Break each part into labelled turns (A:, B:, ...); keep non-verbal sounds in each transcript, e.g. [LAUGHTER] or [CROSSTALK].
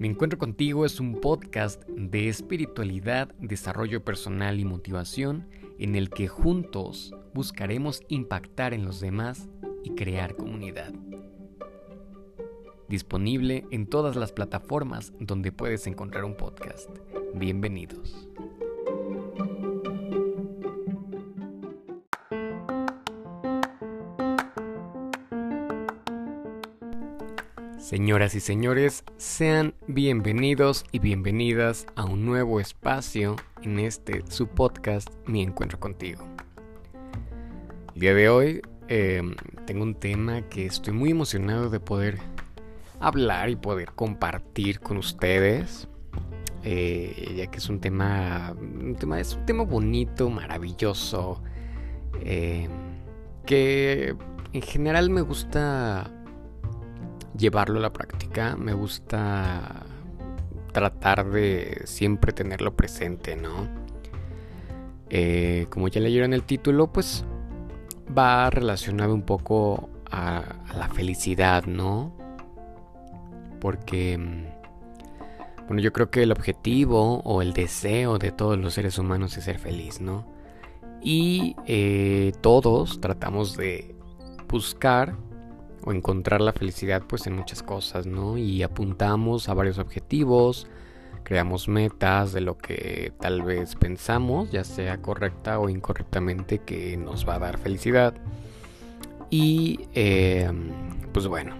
A: Me encuentro contigo es un podcast de espiritualidad, desarrollo personal y motivación en el que juntos buscaremos impactar en los demás y crear comunidad. Disponible en todas las plataformas donde puedes encontrar un podcast. Bienvenidos. Señoras y señores, sean bienvenidos y bienvenidas a un nuevo espacio en este su podcast Mi Encuentro contigo. El día de hoy em, tengo un tema que estoy muy emocionado de poder hablar y poder compartir con ustedes, eh, ya que es un tema, un tema, es un tema bonito, maravilloso, em, que en general me gusta llevarlo a la práctica. Me gusta tratar de siempre tenerlo presente, ¿no? Eh, como ya leyeron el título, pues va relacionado un poco a, la felicidad, ¿no? Porque, mm, bueno, yo creo que el objetivo o el deseo de todos los seres humanos es ser feliz, ¿no? Y eh, todos tratamos de buscar o encontrar la felicidad pues en muchas cosas, ¿no? Y apuntamos a varios objetivos, creamos metas de lo que tal vez pensamos, ya sea correcta o incorrectamente, que nos va a dar felicidad. Y em, pues bueno,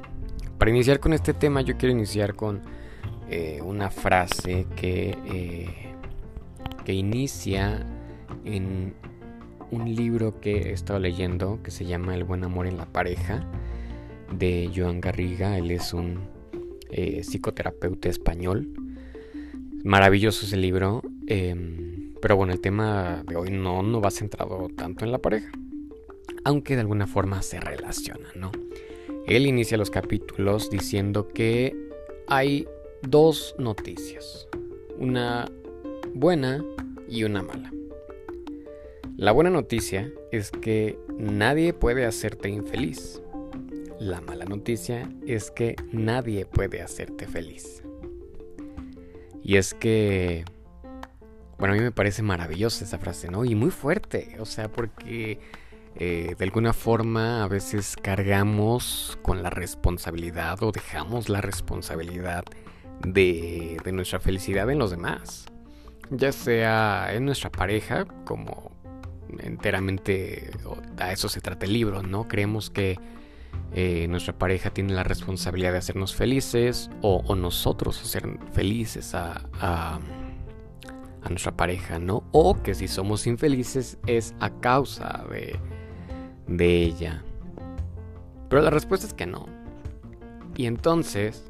A: para iniciar con este tema yo quiero iniciar con eh, una frase que, eh, que inicia en un libro que he estado leyendo que se llama El buen amor en la pareja de Joan Garriga. Él es un eh, psicoterapeuta español. Maravilloso ese libro. Em, pero bueno, el tema de hoy no, no va centrado tanto en la pareja. Aunque de alguna forma se relaciona, ¿no? Él inicia los capítulos diciendo que hay dos noticias. Una buena y una mala. La buena noticia es que nadie puede hacerte infeliz. La mala noticia es que nadie puede hacerte feliz. Y es que, bueno, a mí me parece maravillosa esa frase, ¿no? Y muy fuerte, o sea, porque eh, de alguna forma a veces cargamos con la responsabilidad o dejamos la responsabilidad de, de nuestra felicidad en los demás. Ya sea en nuestra pareja, como enteramente a eso se trata el libro, ¿no? Creemos que eh, nuestra pareja tiene la responsabilidad de hacernos felices o, nosotros hacer felices a, nuestra pareja, ¿no? O que si somos infelices es a causa de, de ella. Pero la respuesta es que no. Y entonces,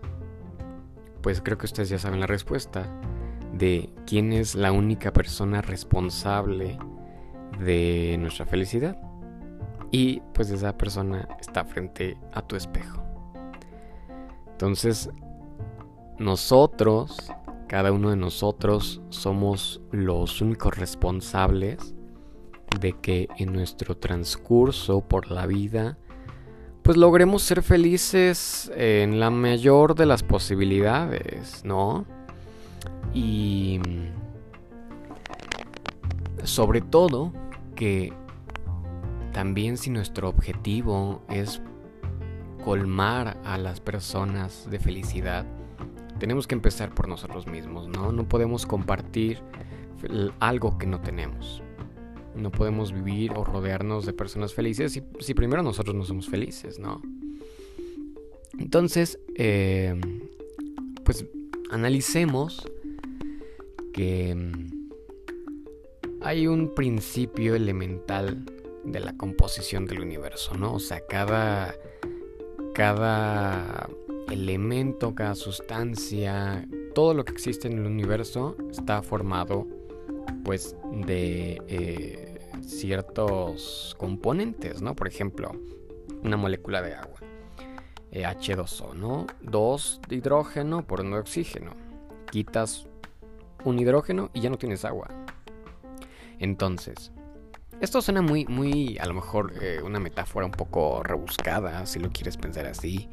A: pues creo que ustedes ya saben la respuesta de quién es la única persona responsable de nuestra felicidad y pues esa persona está frente a tu espejo. Entonces, nosotros, cada uno de nosotros, somos los únicos responsables de que en nuestro transcurso por la vida, pues logremos ser felices en la mayor de las posibilidades, ¿no? Y sobre todo que también si nuestro objetivo es colmar a las personas de felicidad, tenemos que empezar por nosotros mismos, ¿no? No podemos compartir algo que no tenemos. No podemos vivir o rodearnos de personas felices si, primero nosotros no somos felices, ¿no? Entonces, eh, pues analicemos que mm, hay un principio elemental de la composición del universo, ¿no? O sea, cada, cada elemento, cada sustancia, todo lo que existe en el universo está formado pues de eh, ciertos componentes, ¿no? Por ejemplo, una molécula de agua, eh, H2O, ¿no? Dos de hidrógeno por uno de oxígeno. Quitas un hidrógeno y ya no tienes agua. Entonces, esto suena muy, muy, a lo mejor eh, una metáfora un poco rebuscada, si lo quieres pensar así.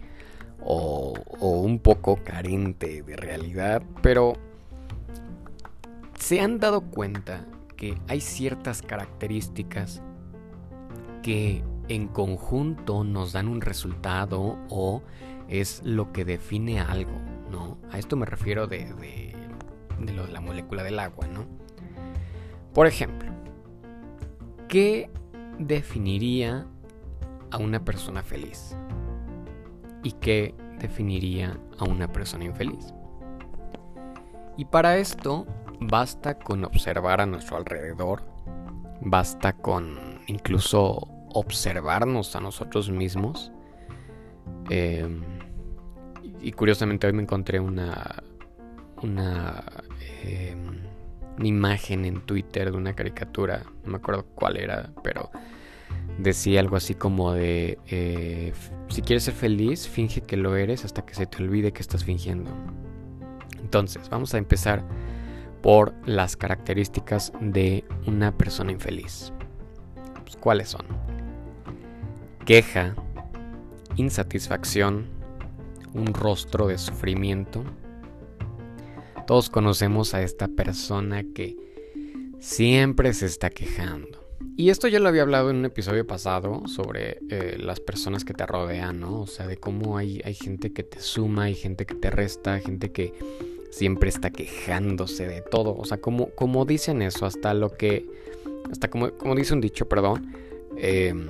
A: o, o un poco carente de realidad, pero se han dado cuenta que hay ciertas características que en conjunto nos dan un resultado o es lo que define algo, ¿no? A esto me refiero de, de, lo de la molécula del agua, ¿no? Por ejemplo, ¿qué definiría a una persona feliz? ¿Y qué definiría a una persona infeliz? Y para esto basta con observar a nuestro alrededor, basta con incluso observarnos a nosotros mismos. Em, y curiosamente hoy me encontré una, una, em, una, imagen en Twitter de una caricatura, no me acuerdo cuál era, pero decía algo así como de, eh, si quieres ser feliz, finge que lo eres hasta que se te olvide que estás fingiendo. Entonces, vamos a empezar por las características de una persona infeliz. Pues, ¿Cuáles son? Queja, insatisfacción, un rostro de sufrimiento. Todos conocemos a esta persona que siempre se está quejando. Y esto ya lo había hablado en un episodio pasado sobre eh, las personas que te rodean, ¿no? O sea, de cómo hay, hay gente que te suma, hay gente que te resta, gente que siempre está quejándose de todo. O sea, como, dicen eso, hasta lo que. Hasta como, como dice un dicho, perdón. Em,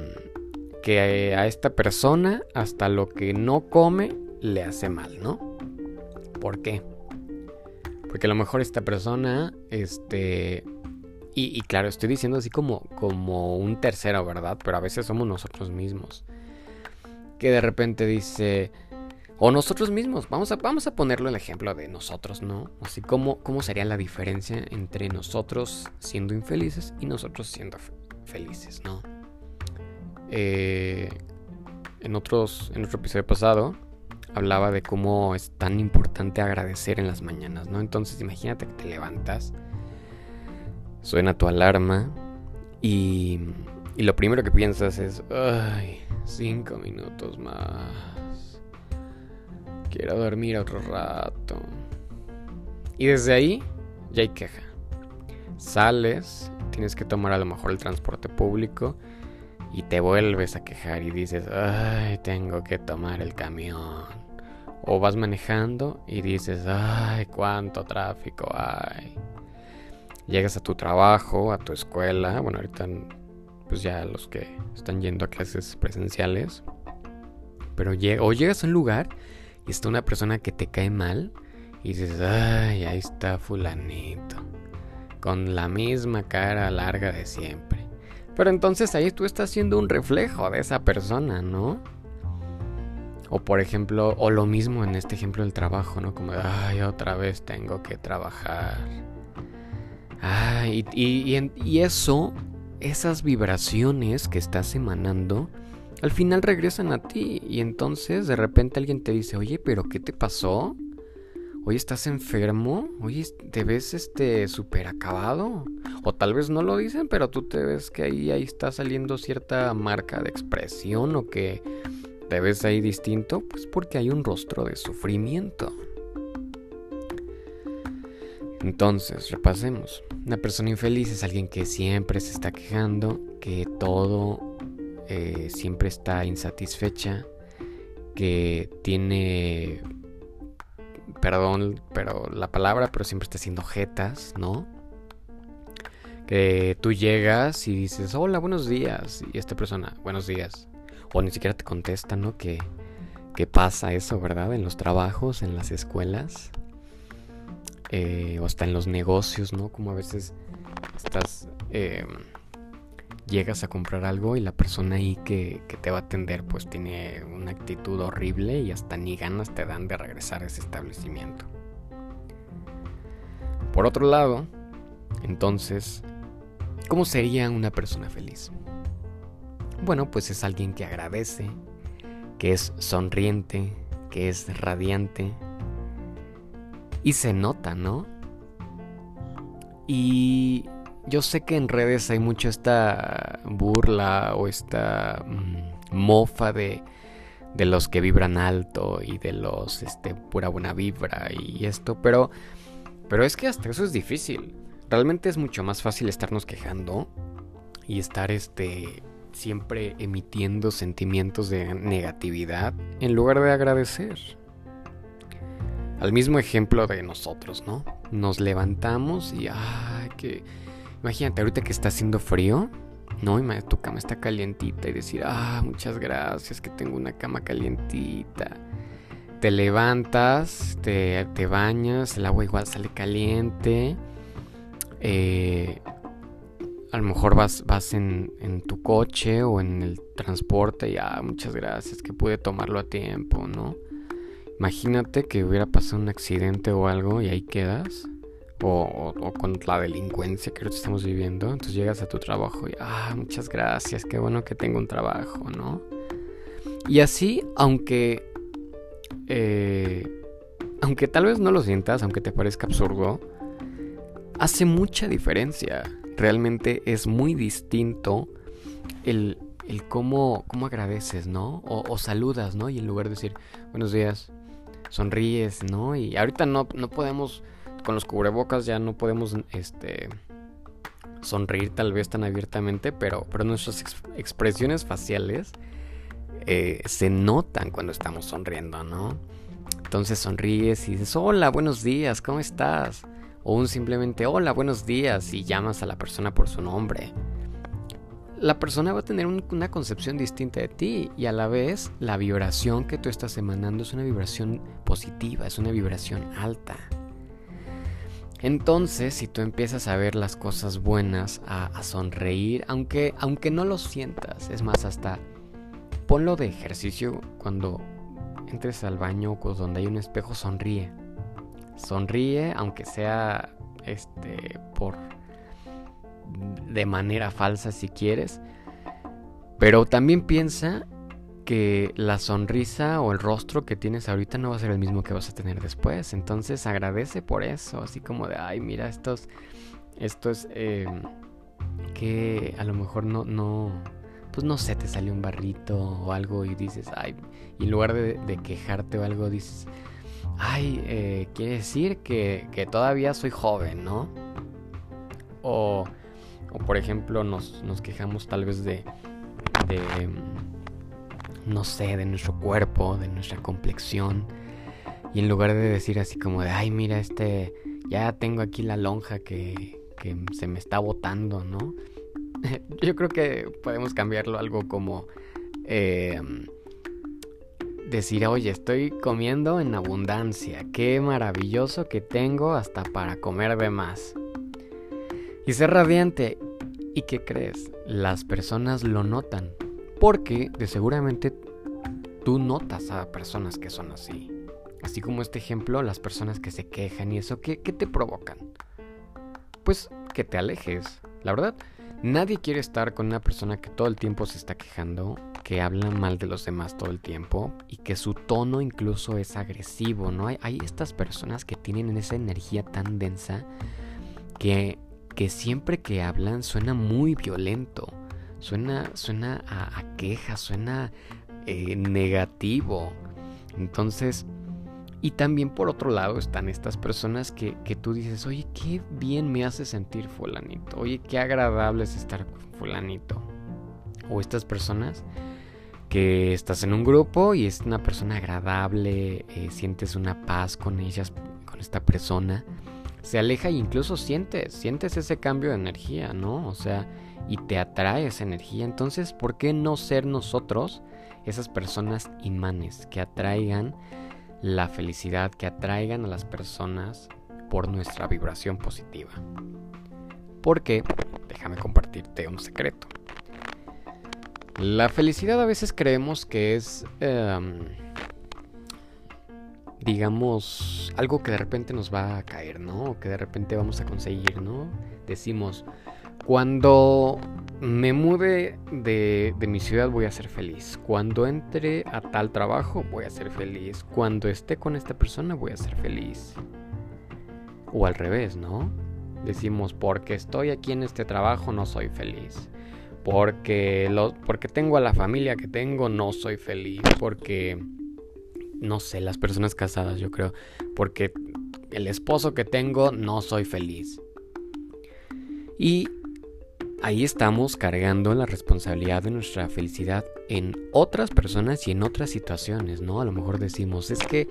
A: que a esta persona, hasta lo que no come, le hace mal, ¿no? ¿Por qué? Porque a lo mejor esta persona, este. Y, claro, estoy diciendo así como, como un tercero, ¿verdad? Pero a veces somos nosotros mismos. Que de repente dice, o nosotros mismos, vamos a, vamos a ponerlo el ejemplo de nosotros, ¿no? Así como cómo sería la diferencia entre nosotros siendo infelices y nosotros siendo felices, ¿no? Eh, en, otros, en otro episodio pasado hablaba de cómo es tan importante agradecer en las mañanas, ¿no? Entonces imagínate que te levantas, suena tu alarma y, y lo primero que piensas es, ay, cinco minutos más Quiero dormir otro rato. Y desde ahí ya hay queja. Sales, tienes que tomar a lo mejor el transporte público y te vuelves a quejar y dices, ay, tengo que tomar el camión. O vas manejando y dices, ay, cuánto tráfico hay. Llegas a tu trabajo, a tu escuela, bueno, ahorita pues ya los que están yendo a clases presenciales. Pero o llegas a un lugar y está una persona que te cae mal y dices, ay, ahí está fulanito, con la misma cara larga de siempre. Pero entonces ahí tú estás siendo un reflejo de esa persona, ¿no? O por ejemplo, o lo mismo en este ejemplo del trabajo, ¿no? Como, ay, otra vez tengo que trabajar. Ay, y, y, eso, esas vibraciones que estás emanando, al final regresan a ti y entonces de repente alguien te dice, oye, pero ¿qué te pasó? Oye, ¿estás enfermo? Oye, ¿te ves este súper acabado? O tal vez no lo dicen, pero tú te ves que ahí, ahí está saliendo cierta marca de expresión o que te ves ahí distinto, pues porque hay un rostro de sufrimiento. Entonces, repasemos. Una persona infeliz es alguien que siempre se está quejando, que todo eh, siempre está insatisfecha, que tiene, perdón, pero la palabra, pero siempre está haciendo jetas, ¿no? Que tú llegas y dices, hola, buenos días, y esta persona, buenos días, o ni siquiera te contesta, ¿no? Que, pasa eso, ¿verdad? En los trabajos, en las escuelas, eh, o hasta en los negocios, ¿no? Como a veces estás... Eh, llegas a comprar algo y la persona ahí que, te va a atender pues tiene una actitud horrible y hasta ni ganas te dan de regresar a ese establecimiento. Por otro lado, entonces, ¿cómo sería una persona feliz? Bueno, pues es alguien que agradece, que es sonriente, que es radiante y se nota, ¿no? Y yo sé que en redes hay mucha esta burla o esta mm, mofa de, de los que vibran alto y de los este pura buena vibra y esto, pero pero es que hasta eso es difícil. Realmente es mucho más fácil estarnos quejando y estar este siempre emitiendo sentimientos de negatividad en lugar de agradecer. Al mismo ejemplo de nosotros, ¿no? Nos levantamos y ay, que imagínate ahorita que está haciendo frío, ¿no? Y tu cama está calientita y decir, ah, muchas gracias que tengo una cama calientita. Te levantas, te, te bañas, el agua igual sale caliente. Eh, a lo mejor vas, vas en, en, tu coche o en el transporte y ah, muchas gracias que pude tomarlo a tiempo, ¿no? Imagínate que hubiera pasado un accidente o algo y ahí quedas. O, con la delincuencia que estamos viviendo. Entonces llegas a tu trabajo y, ah, muchas gracias, qué bueno que tengo un trabajo, ¿no? Y así, aunque... Eh, aunque tal vez no lo sientas, aunque te parezca absurdo, hace mucha diferencia. Realmente es muy distinto el, el cómo, cómo agradeces, ¿no? O, o, saludas, ¿no? Y en lugar de decir, buenos días, sonríes, ¿no? Y ahorita no, no podemos con los cubrebocas ya no podemos este, sonreír tal vez tan abiertamente, pero, pero nuestras expresiones faciales eh, se notan cuando estamos sonriendo, ¿no? Entonces sonríes y dices, hola, buenos días, ¿cómo estás? O un simplemente, hola, buenos días, y llamas a la persona por su nombre. La persona va a tener una concepción distinta de ti y a la vez la vibración que tú estás emanando es una vibración positiva, es una vibración alta. Entonces, si tú empiezas a ver las cosas buenas, a, sonreír, aunque, aunque no lo sientas, es más, hasta ponlo de ejercicio cuando entres al baño o donde hay un espejo, sonríe. Sonríe, aunque sea este por de manera falsa si quieres. Pero también piensa que la sonrisa o el rostro que tienes ahorita no va a ser el mismo que vas a tener después. Entonces agradece por eso, así como de, ay, mira, estos, estos, eh, que a lo mejor no, no, pues no sé, te salió un barrito o algo y dices, ay, y en lugar de, quejarte o algo, dices, ay, eh, quiere decir que, que, todavía soy joven, ¿no? O, o por ejemplo, nos, nos quejamos tal vez de, de no sé, de nuestro cuerpo, de nuestra complexión. Y en lugar de decir así como de, ay, mira, este, ya tengo aquí la lonja que, que se me está botando, ¿no? [LAUGHS] Yo creo que podemos cambiarlo algo como eh, decir, oye, estoy comiendo en abundancia, qué maravilloso que tengo hasta para comer de más. Y ser radiante. ¿Y qué crees? Las personas lo notan. Porque de seguramente tú notas a personas que son así. Así como este ejemplo, las personas que se quejan y eso, ¿qué, te provocan? Pues que te alejes. La verdad, nadie quiere estar con una persona que todo el tiempo se está quejando, que habla mal de los demás todo el tiempo y que su tono incluso es agresivo, ¿no? Hay, hay estas personas que tienen esa energía tan densa que, que siempre que hablan suena muy violento. Suena, suena a, queja, suena eh, negativo. Entonces, y también por otro lado están estas personas que, que, tú dices, oye, qué bien me hace sentir fulanito, oye, qué agradable es estar con fulanito. O estas personas que estás en un grupo y es una persona agradable, eh, sientes una paz con ellas, con esta persona, se aleja e incluso sientes, sientes ese cambio de energía, ¿no? O sea, y te atrae esa energía. Entonces, ¿por qué no ser nosotros esas personas imanes que atraigan la felicidad, que atraigan a las personas por nuestra vibración positiva? Porque, déjame compartirte un secreto. La felicidad a veces creemos que es, em, digamos, algo que de repente nos va a caer, ¿no? Que de repente vamos a conseguir, ¿no? Decimos, cuando me mude de, mi ciudad voy a ser feliz. Cuando entre a tal trabajo voy a ser feliz. Cuando esté con esta persona voy a ser feliz. O al revés, ¿no? Decimos, porque estoy aquí en este trabajo no soy feliz. porque, lo, porque tengo a la familia que tengo, no soy feliz, porque, no sé, las personas casadas, yo creo, porque el esposo que tengo, no soy feliz. Y ahí estamos cargando la responsabilidad de nuestra felicidad en otras personas y en otras situaciones, ¿no? A lo mejor decimos, es que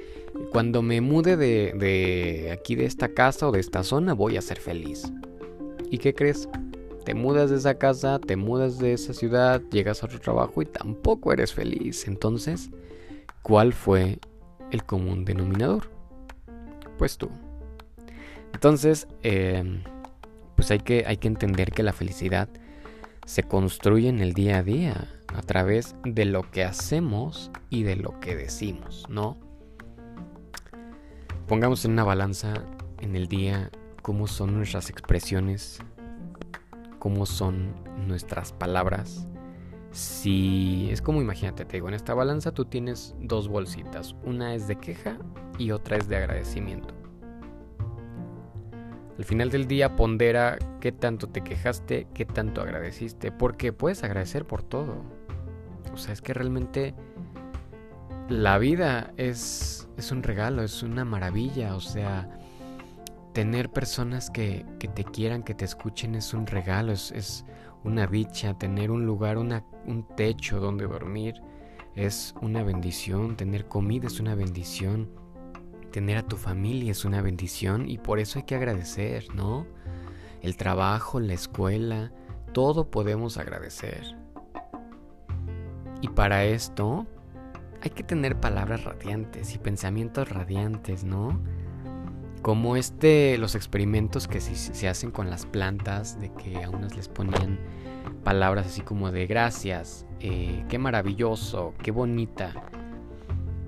A: cuando me mude de, de aquí de esta casa o de esta zona voy a ser feliz. ¿Y qué crees? Te mudas de esa casa, te mudas de esa ciudad, llegas a otro trabajo y tampoco eres feliz. Entonces, ¿cuál fue el común denominador? Pues tú. Entonces, eh, pues hay que, hay que entender que la felicidad se construye en el día a día a través de lo que hacemos y de lo que decimos, ¿no? Pongamos en una balanza en el día cómo son nuestras expresiones, cómo son nuestras palabras. Si es como imagínate, te digo, en esta balanza tú tienes dos bolsitas, una es de queja y otra es de agradecimiento. Al final del día pondera qué tanto te quejaste, qué tanto agradeciste, porque puedes agradecer por todo. O sea, es que realmente la vida es, es un regalo, es una maravilla. O sea, tener personas que, que te quieran, que te escuchen es un regalo, es, es una dicha. Tener un lugar, una, un techo donde dormir es una bendición. Tener comida es una bendición Tener a tu familia es una bendición y por eso hay que agradecer, ¿no? El trabajo, la escuela, todo podemos agradecer. Y para esto hay que tener palabras radiantes y pensamientos radiantes, ¿no? Como este, los experimentos que se, hacen con las plantas, de que a unas les ponían palabras así como de gracias, eh, qué maravilloso, qué bonita.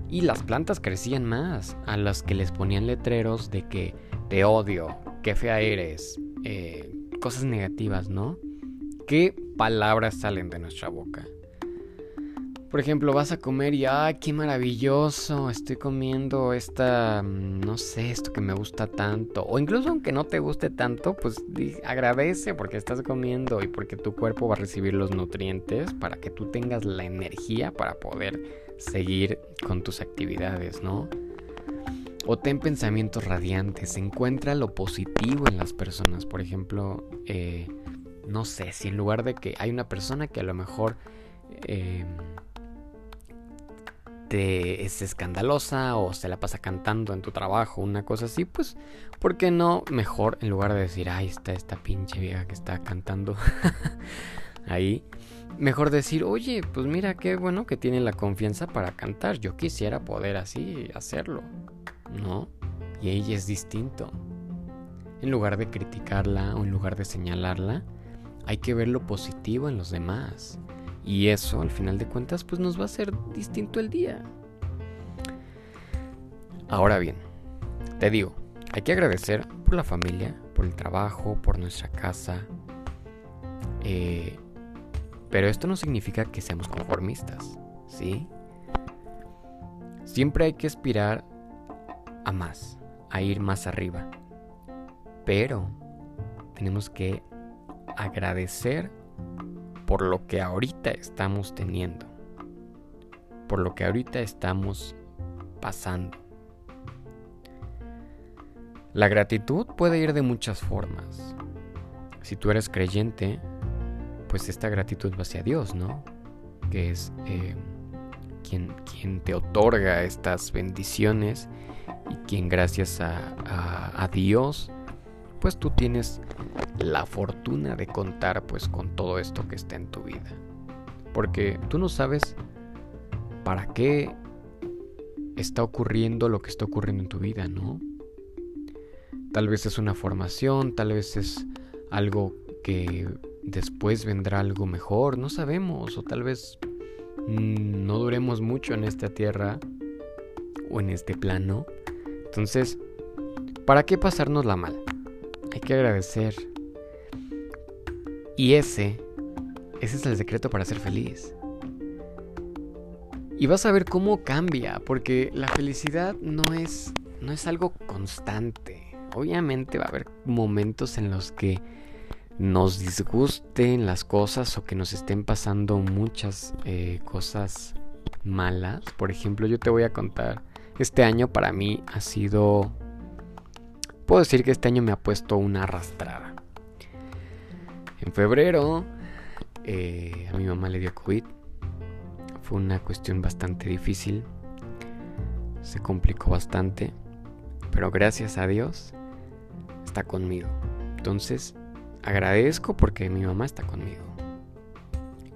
A: Y las plantas crecían más, a las que les ponían letreros de que te odio, qué fea eres, eh, cosas negativas, ¿no? ¿Qué palabras salen de nuestra boca? Por ejemplo, vas a comer y, ¡ay, qué maravilloso! Estoy comiendo esta, mm, no sé, esto que me gusta tanto. O incluso aunque no te guste tanto, pues agradece porque estás comiendo y porque tu cuerpo va a recibir los nutrientes para que tú tengas la energía para poder seguir con tus actividades, ¿no? O ten pensamientos radiantes, encuentra lo positivo en las personas. Por ejemplo, eh, no sé, si en lugar de que hay una persona que a lo mejor... Eh, es escandalosa o se la pasa cantando en tu trabajo, una cosa así, pues, ¿por qué no mejor en lugar de decir, ahí está esta pinche vieja que está cantando [LAUGHS] ahí? Mejor decir, oye, pues mira qué bueno que tiene la confianza para cantar, yo quisiera poder así hacerlo, ¿no? Y ella es distinto. En lugar de criticarla o en lugar de señalarla, hay que ver lo positivo en los demás. Y eso, al final de cuentas, pues nos va a hacer distinto el día. Ahora bien, te digo, hay que agradecer por la familia, por el trabajo, por nuestra casa. Eh, pero esto no significa que seamos conformistas, ¿sí? Siempre hay que aspirar a más, a ir más arriba. Pero tenemos que agradecer por lo que ahorita estamos teniendo, por lo que ahorita estamos pasando. La gratitud puede ir de muchas formas. Si tú eres creyente, pues esta gratitud va hacia Dios, ¿no? Que es eh, quien, quien, te otorga estas bendiciones y quien gracias a, a Dios, pues tú tienes la fortuna de contar pues con todo esto que está en tu vida. Porque tú no sabes para qué está ocurriendo lo que está ocurriendo en tu vida, ¿no? Tal vez es una formación, tal vez es algo que después vendrá algo mejor, no sabemos, o tal vez mm, no duremos mucho en esta tierra o en este plano. Entonces, ¿para qué pasarnos la mal? Hay que agradecer, y ese, ese es el secreto para ser feliz. Y vas a ver cómo cambia, porque la felicidad no es, no es algo constante. Obviamente va a haber momentos en los que nos disgusten las cosas o que nos estén pasando muchas eh, cosas malas. Por ejemplo, yo te voy a contar, este año para mí ha sido, puedo decir que este año me ha puesto una arrastrada. En febrero eh, a mi mamá le dio COVID. Fue una cuestión bastante difícil. Se complicó bastante. Pero gracias a Dios está conmigo. Entonces agradezco porque mi mamá está conmigo.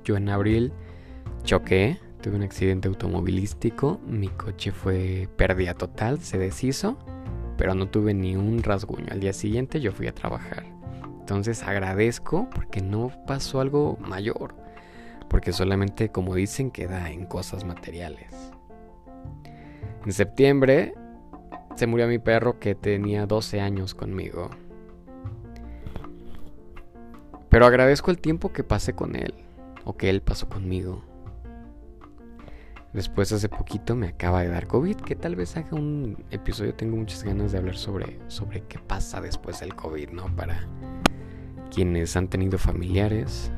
A: Yo en abril choqué, tuve un accidente automovilístico, mi coche fue pérdida total, se deshizo, pero no tuve ni un rasguño. Al día siguiente yo fui a trabajar. Entonces agradezco porque no pasó algo mayor, porque solamente como dicen queda en cosas materiales. En septiembre se murió mi perro que tenía 12 años conmigo. Pero agradezco el tiempo que pasé con él, o que él pasó conmigo. Después hace poquito me acaba de dar COVID, que tal vez haga un episodio, tengo muchas ganas de hablar sobre, sobre qué pasa después del COVID, ¿no? Para quienes han tenido familiares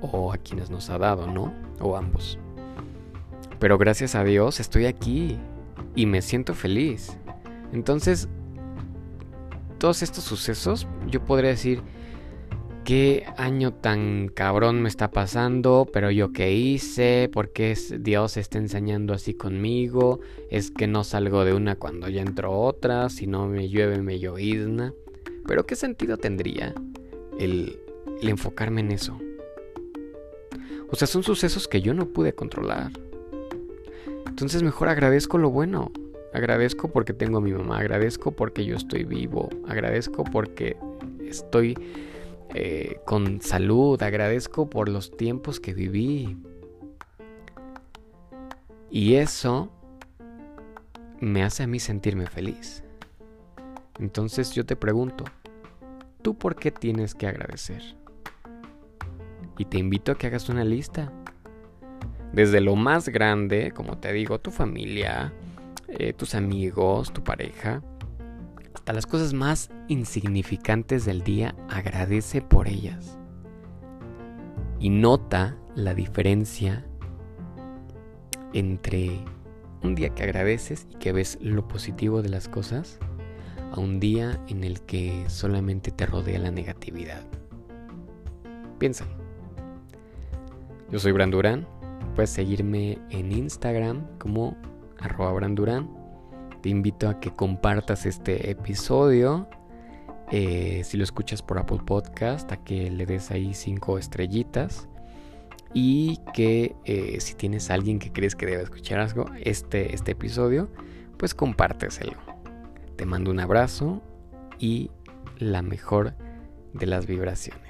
A: o a quienes nos ha dado, ¿no? O ambos. Pero gracias a Dios estoy aquí y me siento feliz. Entonces, todos estos sucesos, yo podría decir, qué año tan cabrón me está pasando, pero yo qué hice, por qué Dios está enseñando así conmigo, es que no salgo de una cuando ya entro otra, si no me llueve me llovizna. Pero qué sentido tendría el, enfocarme en eso. O sea, son sucesos que yo no pude controlar. Entonces mejor agradezco lo bueno. Agradezco porque tengo a mi mamá, agradezco porque yo estoy vivo, agradezco porque estoy eh, con salud, agradezco por los tiempos que viví. Y eso me hace a mí sentirme feliz. Entonces yo te pregunto, ¿tú por qué tienes que agradecer? Y te invito a que hagas una lista. Desde lo más grande, como te digo, tu familia, eh, tus amigos, tu pareja, hasta las cosas más insignificantes del día, agradece por ellas. Y nota la diferencia entre un día que agradeces y que ves lo positivo de las cosas a un día en el que solamente te rodea la negatividad. Piénsalo. Yo soy Brandurán. Puedes seguirme en Instagram como arroba Brandurán te invito a que compartas este episodio. Eh, si lo escuchas por Apple Podcast, a que le des ahí cinco estrellitas. Y que eh, si tienes a alguien que crees que debe escuchar algo, este, este episodio, pues compárteselo. Te mando un abrazo y la mejor de las vibraciones.